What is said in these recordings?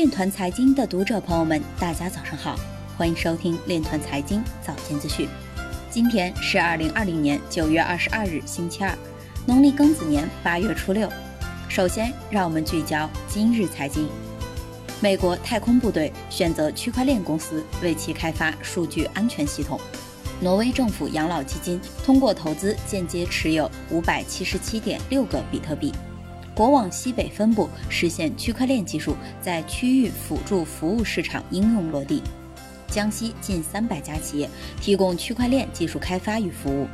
链团财经的读者朋友们，大家早上好，欢迎收听链团财经早间资讯。今天是二零二零年九月二十二日，星期二，农历庚子年八月初六。首先，让我们聚焦今日财经。美国太空部队选择区块链公司为其开发数据安全系统。挪威政府养老基金通过投资间接持有五百七十七点六个比特币。国网西北分部实现区块链技术在区域辅助服务市场应用落地。江西近三百家企业提供区块链技术开发与服务。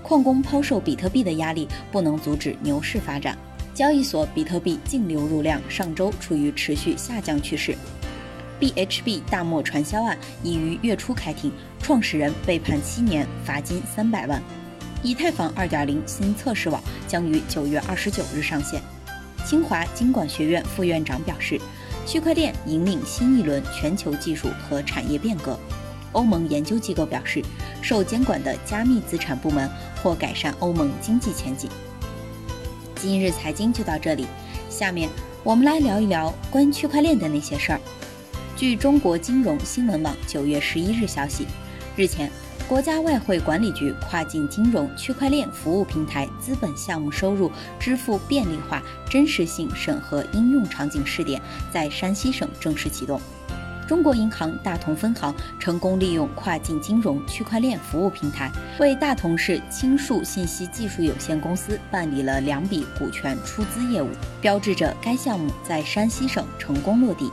矿工抛售比特币的压力不能阻止牛市发展。交易所比特币净流入量上周处于持续下降趋势。BHB 大漠传销案已于月初开庭，创始人被判七年，罚金三百万。以太坊2.0新测试网将于九月二十九日上线。清华经管学院副院长表示，区块链引领新一轮全球技术和产业变革。欧盟研究机构表示，受监管的加密资产部门或改善欧盟经济前景。今日财经就到这里，下面我们来聊一聊关于区块链的那些事儿。据中国金融新闻网九月十一日消息，日前。国家外汇管理局跨境金融区块链服务平台资本项目收入支付便利化真实性审核应用场景试点在山西省正式启动。中国银行大同分行成功利用跨境金融区块链服务平台，为大同市青树信息技术有限公司办理了两笔股权出资业务，标志着该项目在山西省成功落地。